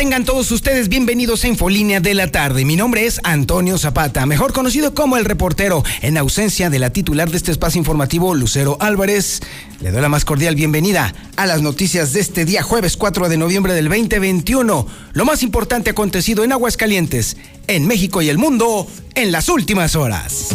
Tengan todos ustedes bienvenidos a Infolínea de la tarde. Mi nombre es Antonio Zapata, mejor conocido como el reportero. En ausencia de la titular de este espacio informativo, Lucero Álvarez, le doy la más cordial bienvenida a las noticias de este día, jueves 4 de noviembre del 2021. Lo más importante acontecido en Aguascalientes, en México y el mundo en las últimas horas.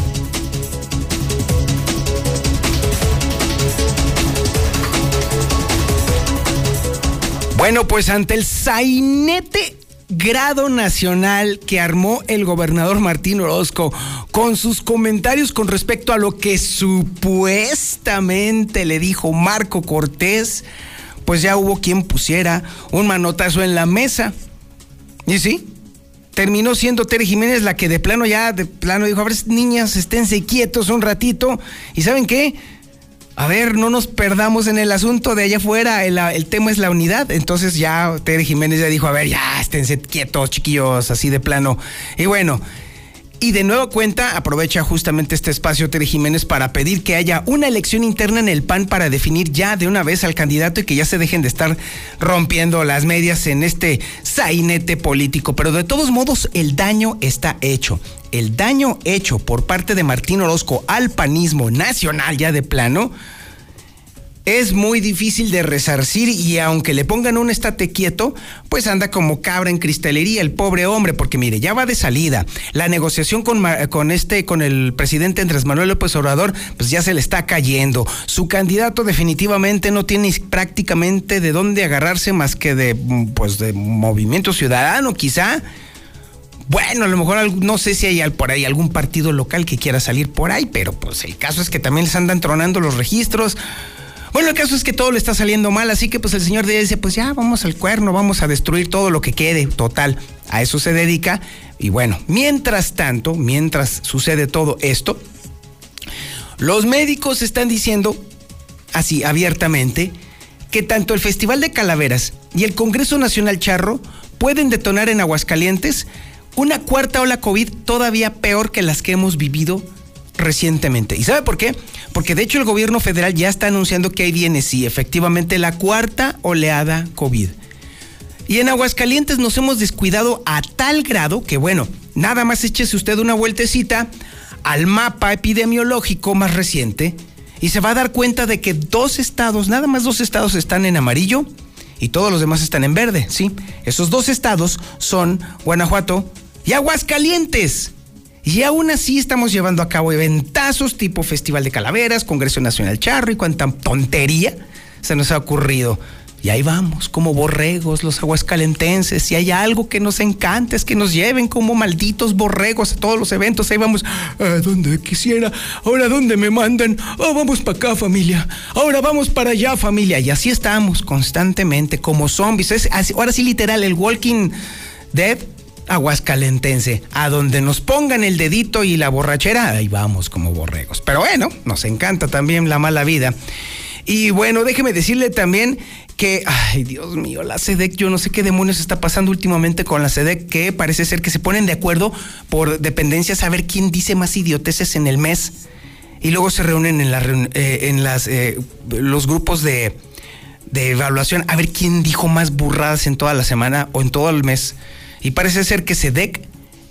Bueno, pues ante el sainete grado nacional que armó el gobernador Martín Orozco con sus comentarios con respecto a lo que supuestamente le dijo Marco Cortés, pues ya hubo quien pusiera un manotazo en la mesa. ¿Y sí? Terminó siendo Tere Jiménez la que de plano ya, de plano dijo, a ver, niñas, esténse quietos un ratito. ¿Y saben qué? A ver, no nos perdamos en el asunto de allá afuera, el, tema es la unidad. Entonces ya Tere Jiménez ya dijo, a ver, ya esténse quietos, chiquillos, así de plano. Y bueno, y de nuevo cuenta, aprovecha justamente este espacio Tere Jiménez para pedir que haya una elección interna en el PAN para definir ya de una vez al candidato y que ya se dejen de estar rompiendo las medias en este sainete político. Pero de todos modos, el daño está hecho el daño hecho por parte de Martín Orozco al panismo nacional ya de plano es muy difícil de resarcir y aunque le pongan un estate quieto, pues anda como cabra en cristalería el pobre hombre, porque mire, ya va de salida. La negociación con, con este, con el presidente Andrés Manuel López Obrador, pues ya se le está cayendo. Su candidato definitivamente no tiene prácticamente de dónde agarrarse más que de, pues, de movimiento ciudadano, quizá bueno, a lo mejor no sé si hay por ahí algún partido local que quiera salir por ahí, pero pues el caso es que también les andan tronando los registros. Bueno, el caso es que todo le está saliendo mal, así que pues el señor dice, pues ya vamos al cuerno, vamos a destruir todo lo que quede, total, a eso se dedica. Y bueno, mientras tanto, mientras sucede todo esto, los médicos están diciendo, así abiertamente, que tanto el Festival de Calaveras y el Congreso Nacional Charro pueden detonar en Aguascalientes una cuarta ola COVID todavía peor que las que hemos vivido recientemente. ¿Y sabe por qué? Porque de hecho el gobierno federal ya está anunciando que ahí viene, sí, efectivamente, la cuarta oleada COVID. Y en Aguascalientes nos hemos descuidado a tal grado que, bueno, nada más échese usted una vueltecita al mapa epidemiológico más reciente y se va a dar cuenta de que dos estados, nada más dos estados están en amarillo y todos los demás están en verde, ¿sí? Esos dos estados son Guanajuato, y Aguascalientes. Y aún así estamos llevando a cabo eventazos tipo Festival de Calaveras, Congreso Nacional Charro y cuánta tontería se nos ha ocurrido. Y ahí vamos, como borregos, los aguascalentenses. Si hay algo que nos encanta es que nos lleven como malditos borregos a todos los eventos. Ahí vamos, a donde quisiera. Ahora, ¿dónde me mandan? Oh, vamos para acá, familia. Ahora vamos para allá, familia. Y así estamos constantemente, como zombies. Es ahora sí, literal, el Walking Dead aguascalentense. A donde nos pongan el dedito y la borrachera, ahí vamos como borregos. Pero bueno, nos encanta también la mala vida. Y bueno, déjeme decirle también que, ay Dios mío, la SEDEC, yo no sé qué demonios está pasando últimamente con la SEDEC, que parece ser que se ponen de acuerdo por dependencias a ver quién dice más idioteces en el mes. Y luego se reúnen en, la, eh, en las, eh, los grupos de, de evaluación a ver quién dijo más burradas en toda la semana o en todo el mes. Y parece ser que SEDEC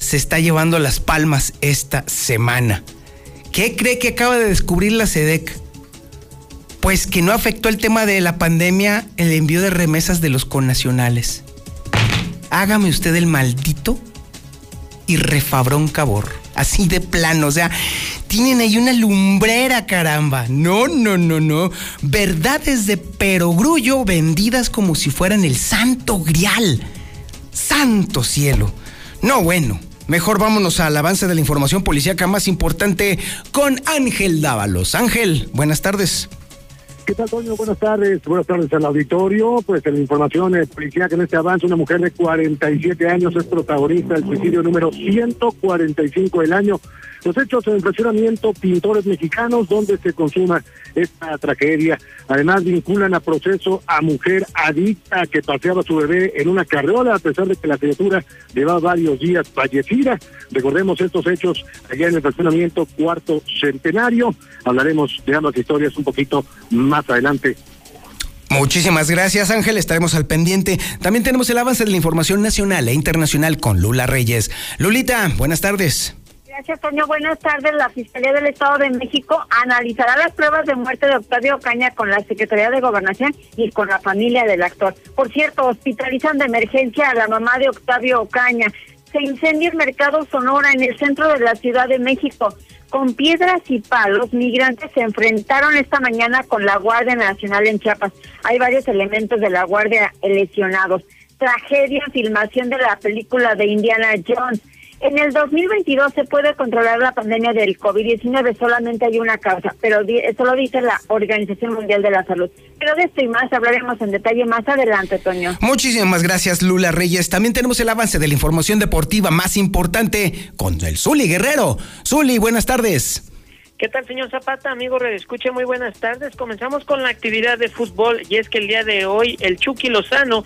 se está llevando las palmas esta semana. ¿Qué cree que acaba de descubrir la SEDEC? Pues que no afectó el tema de la pandemia el envío de remesas de los connacionales. Hágame usted el maldito y refabrón cabor. Así de plano, o sea, tienen ahí una lumbrera, caramba. No, no, no, no. Verdades de perogrullo vendidas como si fueran el santo grial. Santo cielo. No, bueno. Mejor vámonos al avance de la información policíaca más importante con Ángel Dávalos. Ángel, buenas tardes. ¿Qué tal, Toño? Buenas tardes. Buenas tardes al auditorio. Pues en la información eh, policial que en este avance, una mujer de 47 años es protagonista del suicidio número 145 del año. Los hechos en fraccionamiento Pintores Mexicanos, donde se consuma esta tragedia. Además, vinculan a proceso a mujer adicta que paseaba su bebé en una carriola, a pesar de que la criatura llevaba varios días fallecida. Recordemos estos hechos allá en el fraccionamiento Cuarto Centenario. Hablaremos de ambas historias un poquito más adelante Muchísimas gracias, Ángel. Estaremos al pendiente. También tenemos el avance de la información nacional e internacional con Lula Reyes. Lulita, buenas tardes. Gracias, Toño. Buenas tardes. La Fiscalía del Estado de México analizará las pruebas de muerte de Octavio Ocaña con la Secretaría de Gobernación y con la familia del actor. Por cierto, hospitalizan de emergencia a la mamá de Octavio Ocaña. Se incendia el mercado Sonora en el centro de la Ciudad de México. Con piedras y palos, migrantes se enfrentaron esta mañana con la Guardia Nacional en Chiapas. Hay varios elementos de la Guardia lesionados. Tragedia, filmación de la película de Indiana Jones. En el 2022 se puede controlar la pandemia del COVID-19, solamente hay una causa, pero eso lo dice la Organización Mundial de la Salud. Pero de esto y más hablaremos en detalle más adelante, Toño. Muchísimas gracias, Lula Reyes. También tenemos el avance de la información deportiva más importante con el Zuli Guerrero. Zuli, buenas tardes. ¿Qué tal, señor Zapata? Amigo, escuche, muy buenas tardes. Comenzamos con la actividad de fútbol y es que el día de hoy el Chucky Lozano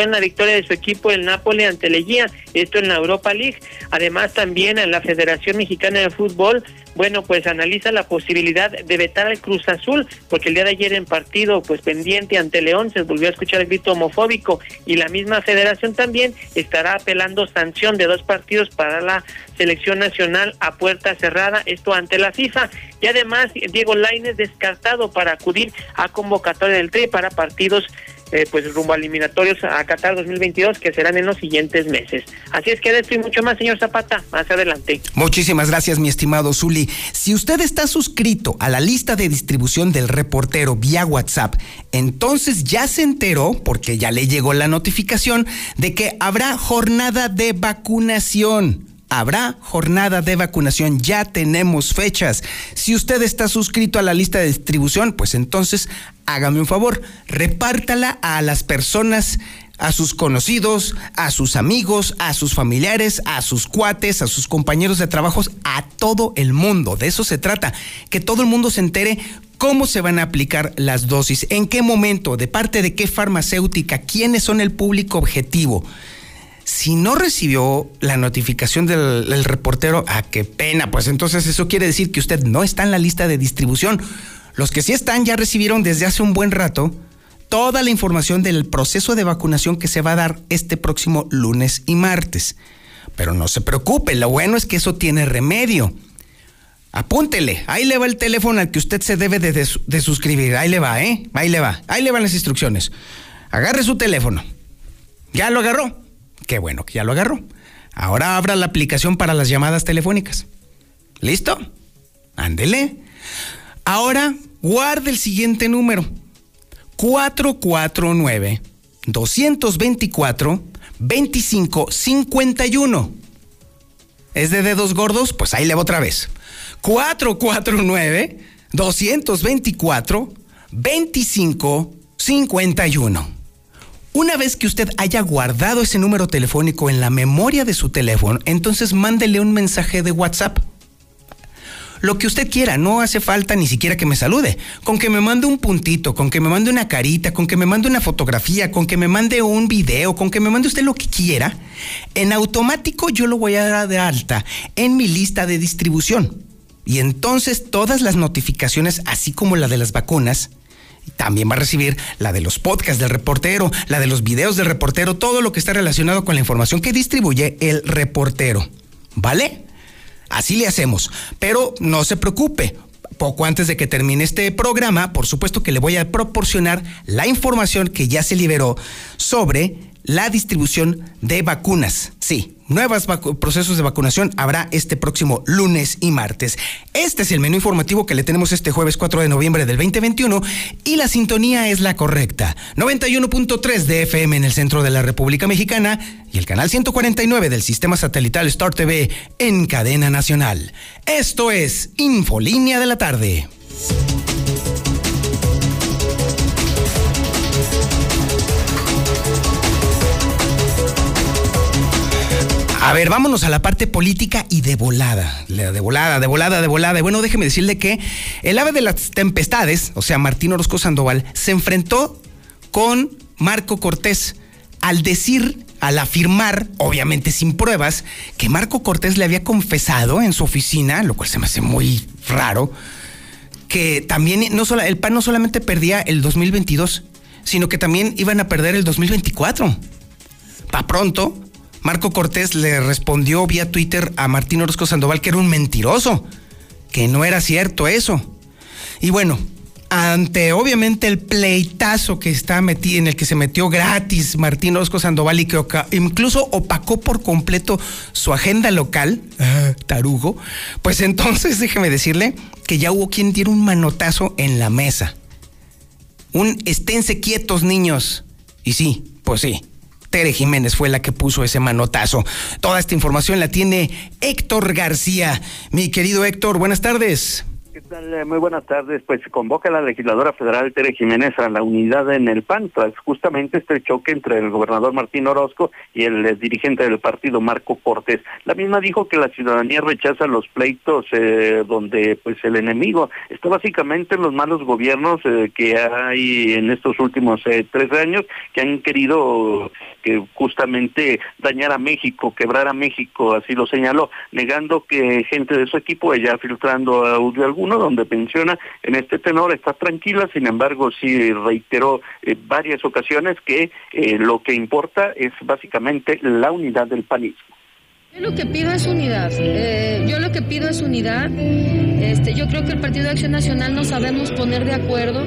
en la victoria de su equipo el Napoli ante Leguía, esto en la Europa League. Además también en la Federación Mexicana de Fútbol, bueno, pues analiza la posibilidad de vetar al Cruz Azul, porque el día de ayer en partido pues pendiente ante León se volvió a escuchar el grito homofóbico y la misma federación también estará apelando sanción de dos partidos para la selección nacional a puerta cerrada, esto ante la FIFA. Y además Diego Lainez descartado para acudir a convocatoria del TRI para partidos eh, pues rumbo a eliminatorios a Qatar 2022 que serán en los siguientes meses. Así es que de esto y mucho más, señor Zapata, más adelante. Muchísimas gracias, mi estimado Zuli. Si usted está suscrito a la lista de distribución del reportero vía WhatsApp, entonces ya se enteró, porque ya le llegó la notificación, de que habrá jornada de vacunación habrá jornada de vacunación, ya tenemos fechas. Si usted está suscrito a la lista de distribución, pues entonces hágame un favor, repártala a las personas a sus conocidos, a sus amigos, a sus familiares, a sus cuates, a sus compañeros de trabajo, a todo el mundo. De eso se trata, que todo el mundo se entere cómo se van a aplicar las dosis, en qué momento, de parte de qué farmacéutica, quiénes son el público objetivo. Si no recibió la notificación del, reportero, ah, qué pena, pues entonces eso quiere decir que usted no está en la lista de distribución. Los que sí están ya recibieron desde hace un buen rato toda la información del proceso de vacunación que se va a dar este próximo lunes y martes. Pero no se preocupe, lo bueno es que eso tiene remedio. Apúntele, ahí le va el teléfono al que usted se debe de, de suscribir, ahí le va, ¿eh? Ahí le va, ahí le van las instrucciones. Agarre su teléfono. ¿Ya lo agarró? Qué bueno que ya lo agarró. Ahora abra la aplicación para las llamadas telefónicas. ¿Listo? Ándele. Ahora guarde el siguiente número. 449 224 2551. ¿Es de dedos gordos? Pues ahí le va otra vez. 449 224 2551. Una vez que usted haya guardado ese número telefónico en la memoria de su teléfono, entonces mándele un mensaje de WhatsApp. Lo que usted quiera, no hace falta ni siquiera que me salude. Con que me mande un puntito, con que me mande una carita, con que me mande una fotografía, con que me mande un video, con que me mande usted lo que quiera, en automático yo lo voy a dar de alta en mi lista de distribución. Y entonces todas las notificaciones, así como la de las vacunas, también va a recibir la de los podcasts del reportero, la de los videos del reportero, todo lo que está relacionado con la información que distribuye el reportero. ¿Vale? Así le hacemos. Pero no se preocupe. Poco antes de que termine este programa, por supuesto que le voy a proporcionar la información que ya se liberó sobre la distribución de vacunas. Sí, nuevos procesos de vacunación habrá este próximo lunes y martes. Este es el menú informativo que le tenemos este jueves 4 de noviembre del 2021 y la sintonía es la correcta. 91.3 de FM en el centro de la República Mexicana y el canal 149 del sistema satelital Star TV en cadena nacional. Esto es Infolínea de la tarde. A ver, vámonos a la parte política y de volada. De volada, de volada, de volada. Y bueno, déjeme decirle que el ave de las tempestades, o sea, Martín Orozco Sandoval, se enfrentó con Marco Cortés al decir, al afirmar, obviamente sin pruebas, que Marco Cortés le había confesado en su oficina, lo cual se me hace muy raro, que también no solo, el PAN no solamente perdía el 2022, sino que también iban a perder el 2024. Pa' pronto, Marco Cortés le respondió vía Twitter a Martín Orozco Sandoval que era un mentiroso, que no era cierto eso. Y bueno, ante obviamente el pleitazo que está metido, en el que se metió gratis Martín Orozco Sandoval y que incluso opacó por completo su agenda local, tarugo, pues entonces déjeme decirle que ya hubo quien diera un manotazo en la mesa. Un esténse quietos, niños. Y sí, pues sí, Tere Jiménez fue la que puso ese manotazo. Toda esta información la tiene Héctor García. Mi querido Héctor, buenas tardes. ¿Qué tal? Eh, muy buenas tardes. Pues se convoca la legisladora federal Tere Jiménez a la unidad en el PAN tras justamente este choque entre el gobernador Martín Orozco y el eh, dirigente del partido Marco Cortés. La misma dijo que la ciudadanía rechaza los pleitos eh, donde pues el enemigo está básicamente en los malos gobiernos que hay en estos últimos tres años que han querido que justamente dañar a México, quebrar a México, así lo señaló, negando que gente de su equipo ella filtrando audio alguno donde menciona en este tenor está tranquila, sin embargo sí reiteró eh, varias ocasiones que eh, lo que importa es básicamente la unidad del panismo. Yo lo que pido es unidad. Eh, yo lo que pido es unidad. Este, yo creo que el Partido de Acción Nacional no sabemos poner de acuerdo.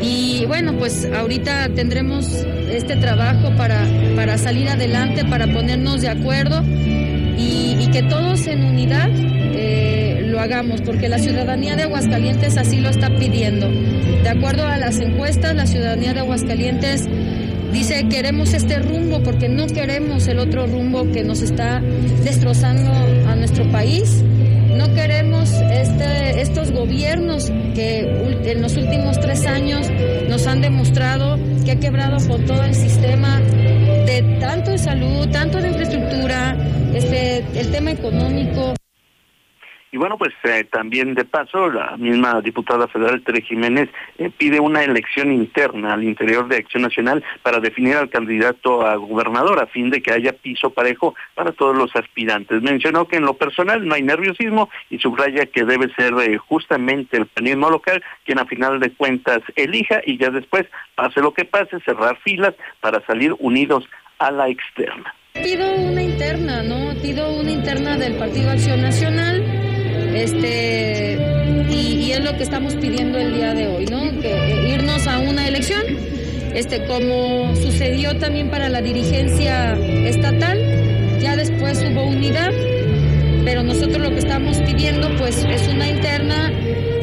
Y bueno, pues ahorita tendremos este trabajo para, para salir adelante, para ponernos de acuerdo y, que todos en unidad eh, lo hagamos, porque la ciudadanía de Aguascalientes así lo está pidiendo. De acuerdo a las encuestas, la ciudadanía de Aguascalientes dice queremos este rumbo porque no queremos el otro rumbo que nos está destrozando a nuestro país. No queremos este, estos gobiernos que en los últimos tres años nos han demostrado que ha quebrado con todo el sistema de tanto de salud, tanto de infraestructura, este, el tema económico. Y bueno, pues eh, también de paso, la misma diputada federal Tere Jiménez eh, pide una elección interna al interior de Acción Nacional para definir al candidato a gobernador a fin de que haya piso parejo para todos los aspirantes. Mencionó que en lo personal no hay nerviosismo y subraya que debe ser eh, justamente el panismo local quien a final de cuentas elija y ya después, pase lo que pase, cerrar filas para salir unidos a la externa. Pido una interna, ¿no? Pido una interna del Partido Acción Nacional este, y, es lo que estamos pidiendo el día de hoy, ¿no? Que eh, irnos a una elección, este, como sucedió también para la dirigencia estatal, ya después hubo unidad, pero nosotros lo que estamos pidiendo pues es una interna,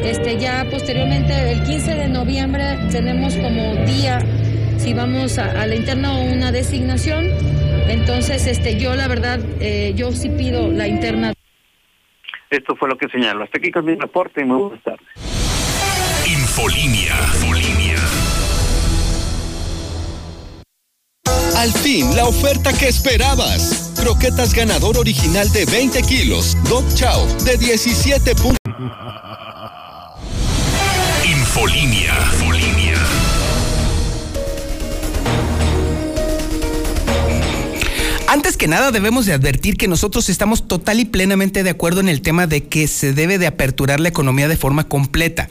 este, ya posteriormente el 15 de noviembre tenemos como día si vamos a, la interna o una designación. Entonces, este, yo la verdad, eh, yo sí pido la interna. Esto fue lo que señaló. Hasta aquí con mi reporte y muy buenas tardes. Infolinia. Infolinia. Al fin, la oferta que esperabas. Croquetas ganador original de 20 kilos. Dog Chow de 17 puntos. Infolinia. Infolinia. Antes que nada debemos de advertir que nosotros estamos total y plenamente de acuerdo en el tema de que se debe de aperturar la economía de forma completa.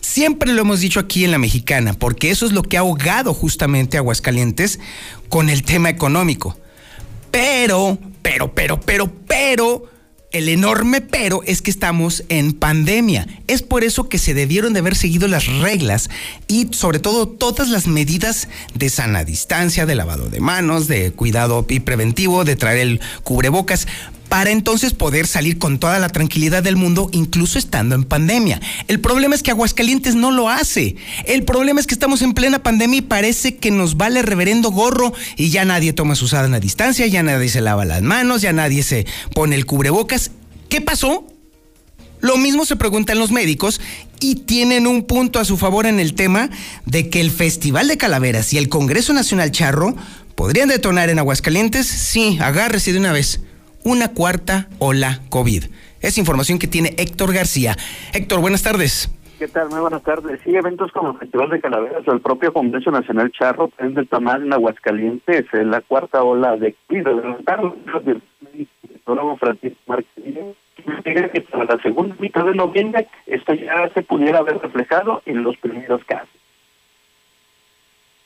Siempre lo hemos dicho aquí en la mexicana, porque eso es lo que ha ahogado justamente a Aguascalientes con el tema económico. Pero, pero, pero, pero, pero, el enorme pero es que estamos en pandemia. Es por eso que se debieron de haber seguido las reglas y sobre todo todas las medidas de sana distancia, de lavado de manos, de cuidado y preventivo, de traer el cubrebocas para entonces poder salir con toda la tranquilidad del mundo, incluso estando en pandemia. El problema es que Aguascalientes no lo hace. El problema es que estamos en plena pandemia y parece que nos vale reverendo gorro y ya nadie toma su sana distancia, ya nadie se lava las manos, ya nadie se pone el cubrebocas. ¿Qué pasó? Lo mismo se preguntan los médicos y tienen un punto a su favor en el tema de que el Festival de Calaveras y el Congreso Nacional Charro podrían detonar en Aguascalientes. Sí, agárrese de una vez una cuarta ola COVID. Es información que tiene Héctor García. Héctor, buenas tardes. ¿Qué tal? Muy buenas tardes. Sí, eventos como el Festival de Calaveras o el propio Congreso Nacional Charro, en del Tamal en Aguascalientes, en la cuarta ola de COVID. Francisco Martínez que para la segunda mitad de noviembre esto ya se pudiera haber reflejado en los primeros casos.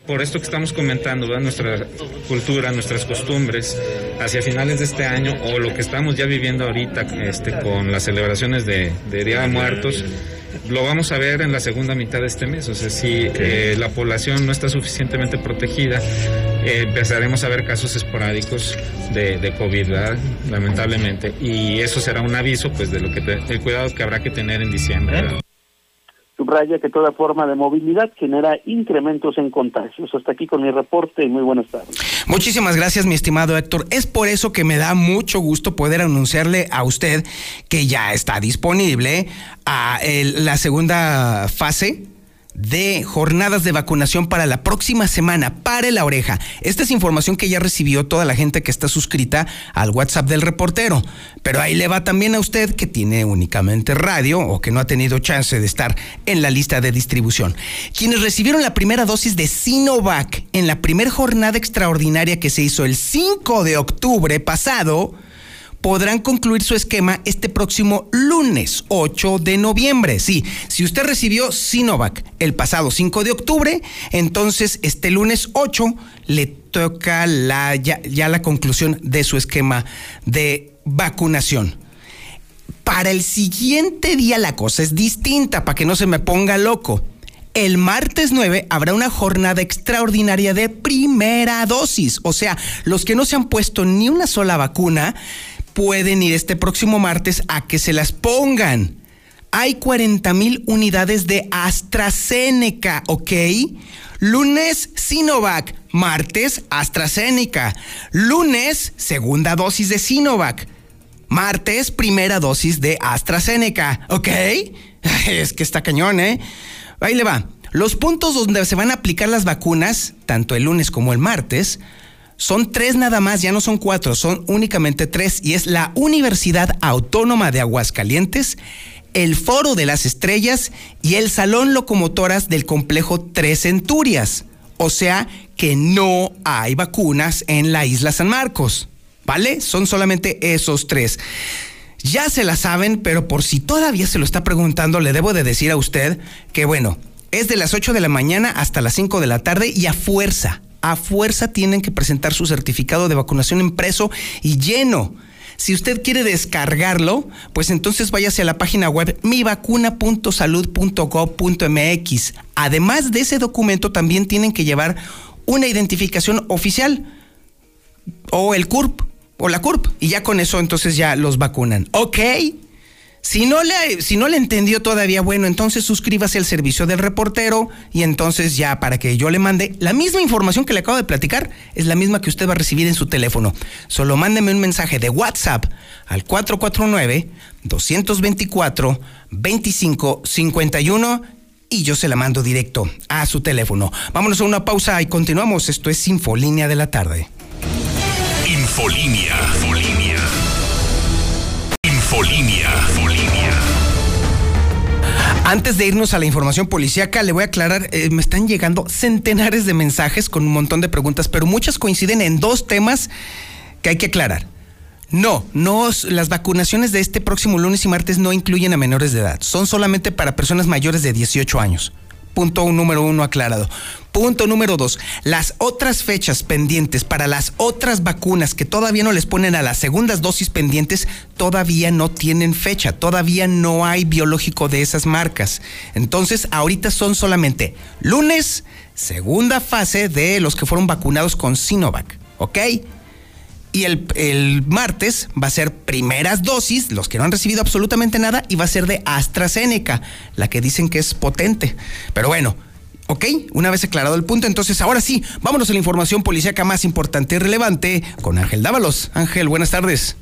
Por esto que estamos comentando, nuestra cultura, nuestras costumbres, hacia finales de este año o lo que estamos ya viviendo ahorita este, con las celebraciones de, Día de Muertos, lo vamos a ver en la segunda mitad de este mes. O sea, si eh, la población no está suficientemente protegida, eh, empezaremos a ver casos esporádicos de, de COVID, lamentablemente. Y eso será un aviso pues de lo que el cuidado que habrá que tener en diciembre. Subraya que toda forma de movilidad genera incrementos en contagios. Hasta aquí con mi reporte y muy buenas tardes. Muchísimas gracias, mi estimado Héctor. Es por eso que me da mucho gusto poder anunciarle a usted que ya está disponible a la segunda fase de jornadas de vacunación para la próxima semana. Pare la oreja. Esta es información que ya recibió toda la gente que está suscrita al WhatsApp del reportero. Pero ahí le va también a usted que tiene únicamente radio o que no ha tenido chance de estar en la lista de distribución. Quienes recibieron la primera dosis de Sinovac en la primera jornada extraordinaria que se hizo el 5 de octubre pasado, podrán concluir su esquema este próximo lunes 8 de noviembre. Sí, si usted recibió Sinovac el pasado 5 de octubre, entonces este lunes 8 le toca la, ya, ya la conclusión de su esquema de vacunación. Para el siguiente día la cosa es distinta, para que no se me ponga loco. El martes 9 habrá una jornada extraordinaria de primera dosis. O sea, los que no se han puesto ni una sola vacuna pueden ir este próximo martes a que se las pongan. Hay 40 mil unidades de AstraZeneca, ¿ok? Lunes Sinovac, martes AstraZeneca. Lunes, segunda dosis de Sinovac. Martes, primera dosis de AstraZeneca, ¿ok? Es que está cañón, ¿eh? Ahí le va. Los puntos donde se van a aplicar las vacunas, tanto el lunes como el martes, son tres nada más, ya no son cuatro, son únicamente tres y es la Universidad Autónoma de Aguascalientes, el Foro de las Estrellas y el Salón Locomotoras del Complejo Tres Centurias. O sea que no hay vacunas en la isla San Marcos, ¿vale? Son solamente esos tres. Ya se la saben, pero por si todavía se lo está preguntando, le debo de decir a usted que bueno, es de las 8 de la mañana hasta las 5 de la tarde y a fuerza a fuerza tienen que presentar su certificado de vacunación impreso y lleno. Si usted quiere descargarlo, pues entonces váyase a la página web mivacuna.salud.gov.mx. Además de ese documento, también tienen que llevar una identificación oficial o el CURP o la CURP y ya con eso entonces ya los vacunan. ¿Ok? Si no, le, si no le entendió todavía, bueno, entonces suscríbase al servicio del reportero y entonces ya para que yo le mande la misma información que le acabo de platicar, es la misma que usted va a recibir en su teléfono. Solo mándeme un mensaje de WhatsApp al 449-224-2551 y yo se la mando directo a su teléfono. Vámonos a una pausa y continuamos. Esto es Infolínea de la tarde. Infolínea. Infolínea. Infolínea. Antes de irnos a la información policíaca, le voy a aclarar, eh, me están llegando centenares de mensajes con un montón de preguntas, pero muchas coinciden en dos temas que hay que aclarar. No, no, las vacunaciones de este próximo lunes y martes no incluyen a menores de edad, son solamente para personas mayores de 18 años. Punto número uno aclarado. Punto número dos, las otras fechas pendientes para las otras vacunas que todavía no les ponen a las segundas dosis pendientes, todavía no tienen fecha, todavía no hay biológico de esas marcas. Entonces, ahorita son solamente lunes, segunda fase de los que fueron vacunados con Sinovac, ¿ok? Y el, martes va a ser primeras dosis, los que no han recibido absolutamente nada, y va a ser de AstraZeneca, la que dicen que es potente. Pero bueno, ok, una vez aclarado el punto, entonces ahora sí, vámonos a la información policíaca más importante y relevante con Ángel Dávalos. Ángel, buenas tardes.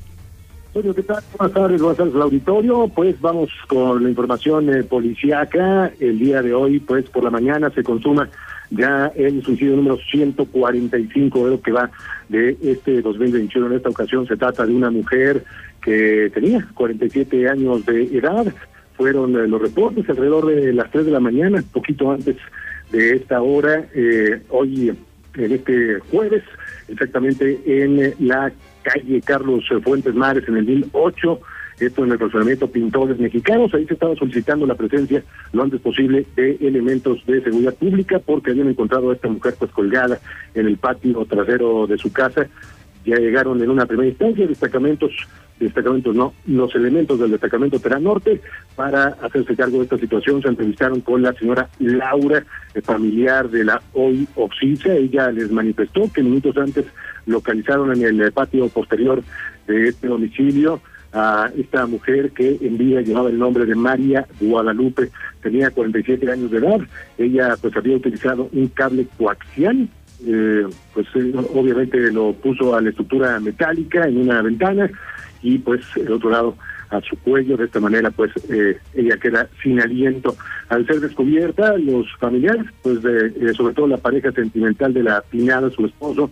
¿qué tal? Buenas tardes, buenas tardes al auditorio. Pues vamos con la información eh, policíaca. El día de hoy, pues por la mañana se consuma ya el suicidio número 145 de lo que va de este 2021. En esta ocasión se trata de una mujer que tenía 47 años de edad. Fueron eh, los reportes alrededor de las 3 de la mañana, poquito antes de esta hora, eh, hoy en este jueves, exactamente en la calle Carlos Fuentes Mares, en el 1008 esto en el razonamiento Pintores Mexicanos. Ahí se estaba solicitando la presencia lo antes posible de elementos de seguridad pública porque habían encontrado a esta mujer pues colgada en el patio trasero de su casa. Ya llegaron en una primera instancia destacamentos destacamentos no, los elementos del destacamento Terán Norte para hacerse cargo de esta situación. Se entrevistaron con la señora Laura, familiar de la hoy Oxisa. Ella les manifestó que minutos antes localizaron en el patio posterior de este domicilio a esta mujer que en vida llevaba el nombre de María Guadalupe, tenía 47 años de edad, ella pues había utilizado un cable coaxial, eh, pues eh, obviamente lo puso a la estructura metálica en una ventana y pues el otro lado a su cuello, de esta manera pues eh, ella queda sin aliento. Al ser descubierta, los familiares, pues de, sobre todo la pareja sentimental de la piñada, su esposo,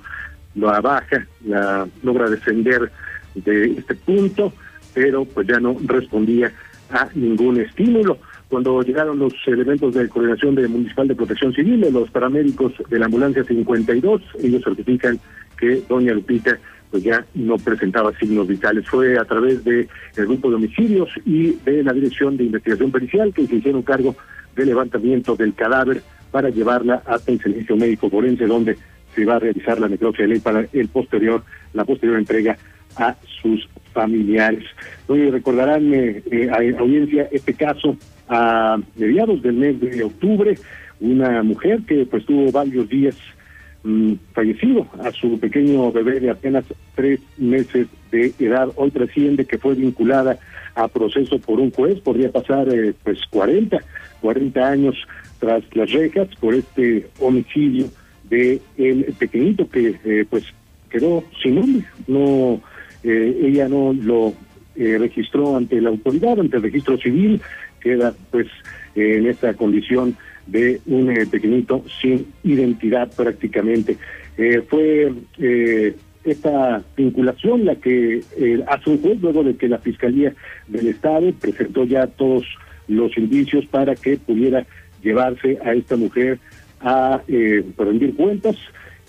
lo abaja, la logra descender de este punto, pero pues ya no respondía a ningún estímulo. Cuando llegaron los elementos de coordinación de Municipal de Protección Civil, los paramédicos de la ambulancia 52, ellos certifican que doña Lupita pues ya no presentaba signos vitales. Fue a través de el grupo de homicidios y de la Dirección de Investigación Pericial que se hicieron cargo del levantamiento del cadáver para llevarla hasta el servicio médico forense donde se va a realizar la necropsia de ley para el posterior, la posterior entrega a sus familiares. Hoy recordarán, eh, eh, audiencia, este caso a mediados del mes de octubre, una mujer que pues tuvo varios días mm, fallecido a su pequeño bebé de apenas tres meses de edad. Hoy trasciende que fue vinculada a proceso por un juez, podría pasar eh, pues 40, 40 años tras las rejas por este homicidio de el pequeñito que pues quedó sin nombre, no eh, ella no lo eh, registró ante la autoridad, ante el registro civil, queda pues en esta condición de un eh, pequeñito sin identidad prácticamente. fue esta vinculación la que hace un juez luego de que la Fiscalía del Estado presentó ya todos los indicios para que pudiera llevarse a esta mujer a rendir cuentas.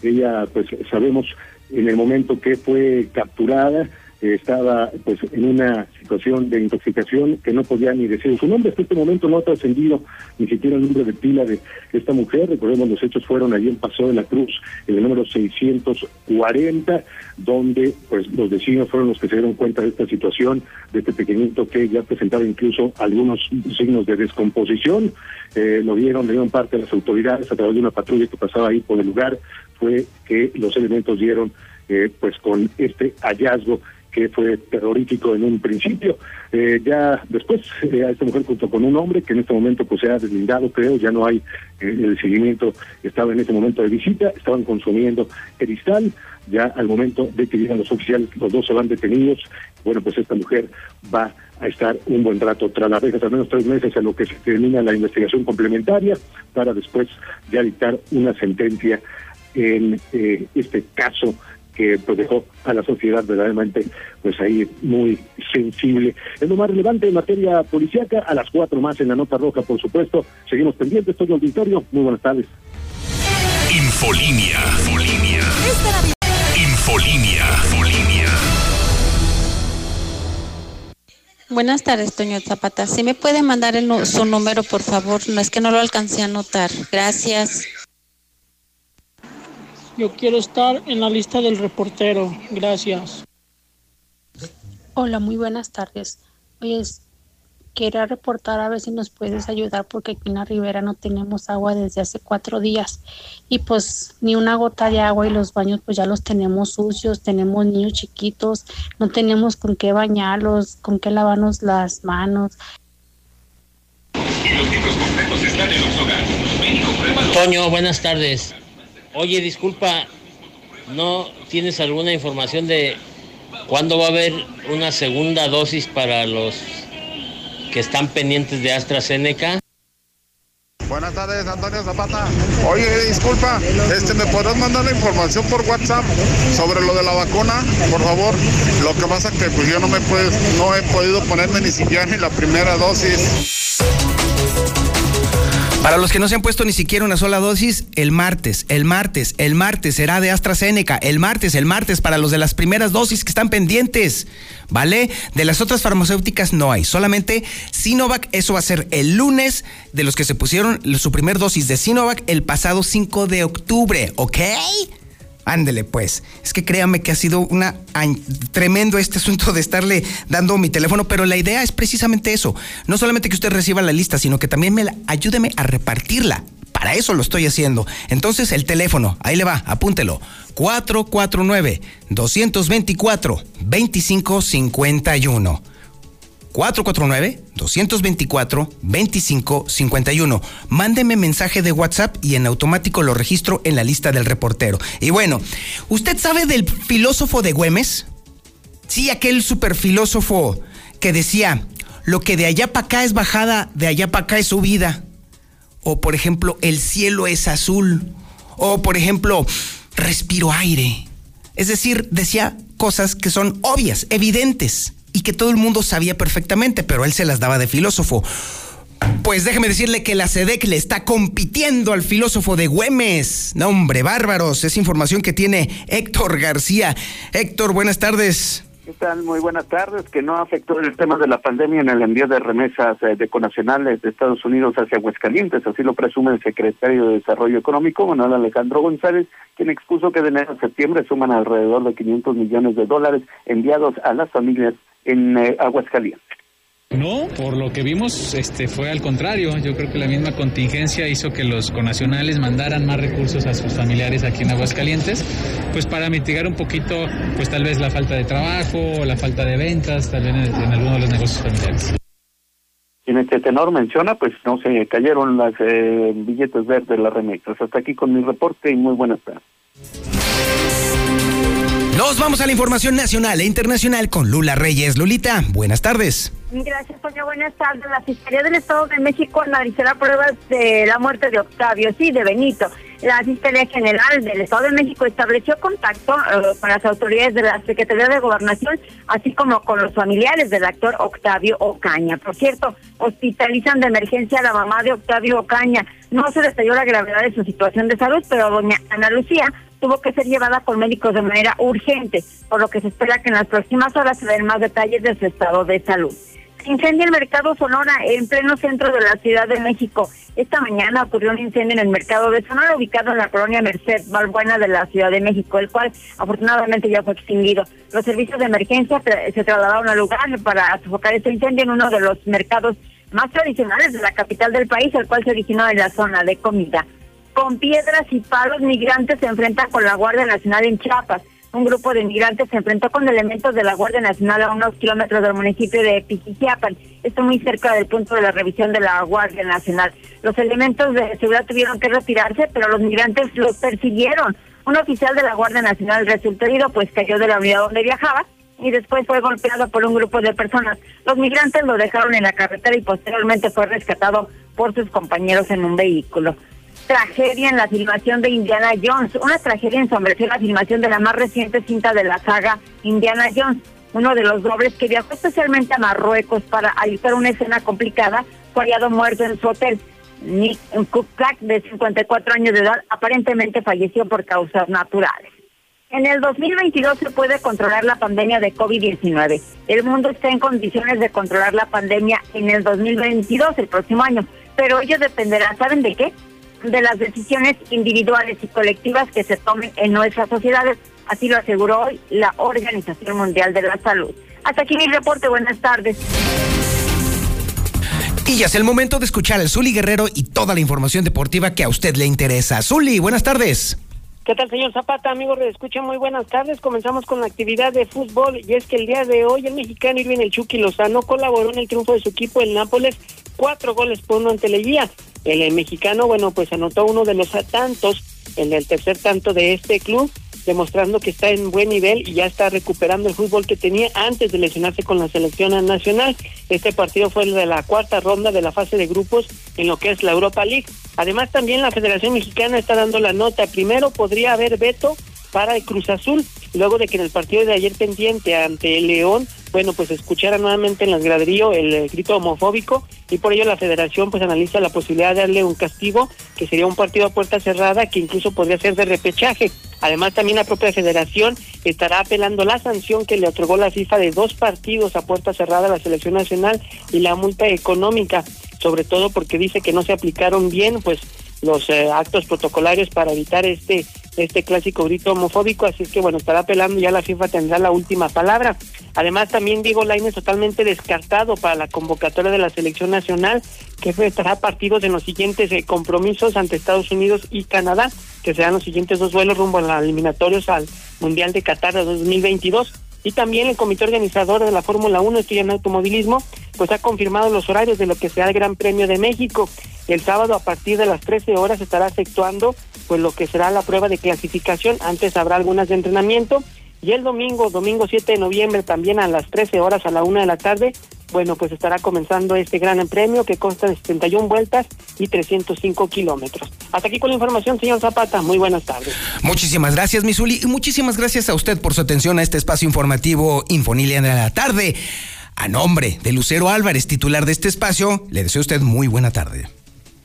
Ella, pues sabemos, en el momento que fue capturada estaba pues en una situación de intoxicación que no podía ni decir su nombre. Hasta este momento no ha trascendido ni siquiera el nombre de pila de esta mujer. Recordemos, los hechos fueron allí en Paso de la Cruz, en el número 640, donde pues los vecinos fueron los que se dieron cuenta de esta situación, de este pequeñito que ya presentaba incluso algunos signos de descomposición. Eh, lo vieron, le dieron parte de las autoridades a través de una patrulla que pasaba ahí por el lugar. Fue que los elementos dieron eh, pues con este hallazgo que fue terrorífico en un principio. Eh, ya después eh, a esta mujer junto con un hombre que en este momento pues se ha deslindado, creo, ya no hay eh, el seguimiento, estaba en ese momento de visita, estaban consumiendo cristal, ya al momento de que llegan los oficiales, los dos se van detenidos, bueno, pues esta mujer va a estar un buen rato tras las rejas, al menos tres meses en lo que se termina la investigación complementaria, para después ya dictar una sentencia en este caso que pues, dejó a la sociedad verdaderamente pues ahí muy sensible. Es lo más relevante en materia policíaca, a las cuatro más en la nota roja, por supuesto. Seguimos pendientes, todo el auditorio. Muy buenas tardes. Infolinia. Infolinia. Infolinia. Infolinia. Buenas tardes, Toño Zapata. ¿Sí me puede mandar su número, por favor? No es que no lo alcancé a anotar. Gracias. Yo quiero estar en la lista del reportero. Gracias. Hola, muy buenas tardes. Oye, quería reportar a ver si nos puedes ayudar porque aquí en la ribera no tenemos agua desde hace cuatro días y pues ni una gota de agua y los baños pues ya los tenemos sucios, tenemos niños chiquitos, no tenemos con qué bañarlos, con qué lavarnos las manos. Toño, buenas tardes. Oye, disculpa, ¿no tienes alguna información de cuándo va a haber una segunda dosis para los que están pendientes de AstraZeneca? Buenas tardes. Antonio Zapata. Oye, disculpa, este, ¿me podrás mandar la información por WhatsApp sobre lo de la vacuna, por favor? Lo que pasa que pues yo no me puedo, no he podido ponerme ni siquiera ni la primera dosis. Para los que no se han puesto ni siquiera una sola dosis, el martes, el martes, el martes será de AstraZeneca, el martes, el martes para los de las primeras dosis que están pendientes, ¿vale? De las otras farmacéuticas no hay, solamente Sinovac, eso va a ser el lunes de los que se pusieron su primer dosis de Sinovac el pasado 5 de octubre, ¿ok? Ándele, pues. Es que créame que ha sido una tremendo este asunto de estarle dando mi teléfono, pero la idea es precisamente eso. No solamente que usted reciba la lista, sino que también me ayúdeme a repartirla. Para eso lo estoy haciendo. Entonces, el teléfono, ahí le va, apúntelo. 449-224-2551. 449-224-2551. Mándeme mensaje de WhatsApp y en automático lo registro en la lista del reportero. Y bueno, ¿usted sabe del filósofo de Güemes? Sí, aquel superfilósofo que decía, lo que de allá para acá es bajada, de allá para acá es subida. O por ejemplo, el cielo es azul. O por ejemplo, respiro aire. Es decir, decía cosas que son obvias, evidentes y que todo el mundo sabía perfectamente, pero él se las daba de filósofo. Pues déjeme decirle que la SEDEC le está compitiendo al filósofo de Güemes. No, hombre, bárbaros. Es información que tiene Héctor García. Héctor, buenas tardes. ¿Qué tal? Muy buenas tardes. Que no afectó el tema de la pandemia en el envío de remesas eh, de conacionales de Estados Unidos hacia Aguascalientes. Así lo presume el secretario de Desarrollo Económico, Manuel Alejandro González, quien expuso que de enero a septiembre suman alrededor de 500 millones de dólares enviados a las familias en eh, Aguascalientes. No, por lo que vimos, este fue al contrario. Yo creo que la misma contingencia hizo que los conacionales mandaran más recursos a sus familiares aquí en Aguascalientes, pues para mitigar un poquito, pues tal vez la falta de trabajo, la falta de ventas, tal vez en, en algunos de los negocios familiares. En este tenor menciona, pues no se cayeron las eh, billetes verdes, de las remesas. Hasta aquí con mi reporte y muy buenas tardes. Nos vamos a la información nacional e internacional con Lula Reyes. Lulita, buenas tardes. Gracias, Toño. Buenas tardes. La Fiscalía del Estado de México analizará pruebas de la muerte de Octavio, sí, de Benito. La Fiscalía General del Estado de México estableció contacto eh, con las autoridades de la Secretaría de Gobernación, así como con los familiares del actor Octavio Ocaña. Por cierto, hospitalizan de emergencia a la mamá de Octavio Ocaña. No se detalló la gravedad de su situación de salud, pero doña Ana Lucía tuvo que ser llevada por médicos de manera urgente, por lo que se espera que en las próximas horas se den más detalles de su estado de salud. Incendia el mercado Sonora en pleno centro de la Ciudad de México. Esta mañana ocurrió un incendio en el mercado de Sonora ubicado en la colonia Merced Valbuena de la Ciudad de México, el cual afortunadamente ya fue extinguido. Los servicios de emergencia se trasladaron al lugar para sofocar este incendio en uno de los mercados más tradicionales de la capital del país, el cual se originó en la zona de comida con piedras y palos migrantes se enfrentan con la Guardia Nacional en Chiapas. Un grupo de migrantes se enfrentó con elementos de la Guardia Nacional a unos kilómetros del municipio de Pijijiapan. Esto muy cerca del punto de la revisión de la Guardia Nacional. Los elementos de seguridad tuvieron que retirarse, pero los migrantes los persiguieron. Un oficial de la Guardia Nacional resultó herido, pues cayó de la unidad donde viajaba y después fue golpeado por un grupo de personas. Los migrantes lo dejaron en la carretera y posteriormente fue rescatado por sus compañeros en un vehículo tragedia en la filmación de Indiana Jones. Una tragedia ensombreció la filmación de la más reciente cinta de la saga Indiana Jones. Uno de los dobles que viajó especialmente a Marruecos para ayudar una escena complicada fue hallado muerto en su hotel. Nick Kukak, de 54 años de edad, aparentemente falleció por causas naturales. En el 2022 se puede controlar la pandemia de COVID-19. El mundo está en condiciones de controlar la pandemia en el 2022, el próximo año, pero ello dependerá, ¿saben de qué? De las decisiones individuales y colectivas que se tomen en nuestras sociedades. Así lo aseguró hoy la Organización Mundial de la Salud. Hasta aquí mi reporte. Buenas tardes. Y ya es el momento de escuchar al Zuli Guerrero y toda la información deportiva que a usted le interesa. Zuli, buenas tardes. ¿Qué tal, señor Zapata? Amigos, de escucha muy buenas tardes. Comenzamos con la actividad de fútbol y es que el día de hoy el mexicano Irving El Chucky Lozano colaboró en el triunfo de su equipo, el Nápoles, cuatro goles por uno ante Leguía. El, mexicano, bueno, pues anotó uno de los tantos, en el tercer tanto de este club, demostrando que está en buen nivel y ya está recuperando el fútbol que tenía antes de lesionarse con la selección nacional. Este partido fue el de la cuarta ronda de la fase de grupos en lo que es la Europa League. Además, también la Federación Mexicana está dando la nota. Primero, podría haber veto para el Cruz Azul, luego de que en el partido de ayer pendiente ante el León, bueno, pues escuchara nuevamente en las graderío el eh, grito homofóbico y por ello la federación pues analiza la posibilidad de darle un castigo que sería un partido a puerta cerrada que incluso podría ser de repechaje. Además también la propia federación estará apelando la sanción que le otorgó la FIFA de dos partidos a puerta cerrada a la selección nacional y la multa económica, sobre todo porque dice que no se aplicaron bien pues los eh, actos protocolarios para evitar este este clásico grito homofóbico, así es que bueno, estará apelando ya la FIFA tendrá la última palabra. Además también Diego Lainez totalmente descartado para la convocatoria de la selección nacional, que estará partidos en los siguientes eh, compromisos ante Estados Unidos y Canadá, que serán los siguientes dos vuelos rumbo a los eliminatorios al Mundial de Qatar de 2022 y también el comité organizador de la Fórmula 1, estoy en automovilismo, pues ha confirmado los horarios de lo que será el Gran Premio de México. El sábado a partir de las 13 horas estará efectuando pues lo que será la prueba de clasificación, antes habrá algunas de entrenamiento y el domingo, domingo 7 de noviembre también a las 13 horas a la una de la tarde, bueno, pues estará comenzando este gran premio que consta de 71 vueltas y 305 kilómetros. Hasta aquí con la información, señor Zapata. Muy buenas tardes. Muchísimas gracias, Misuli, y muchísimas gracias a usted por su atención a este espacio informativo Infonilia de la tarde. A nombre de Lucero Álvarez, titular de este espacio, le deseo a usted muy buena tarde.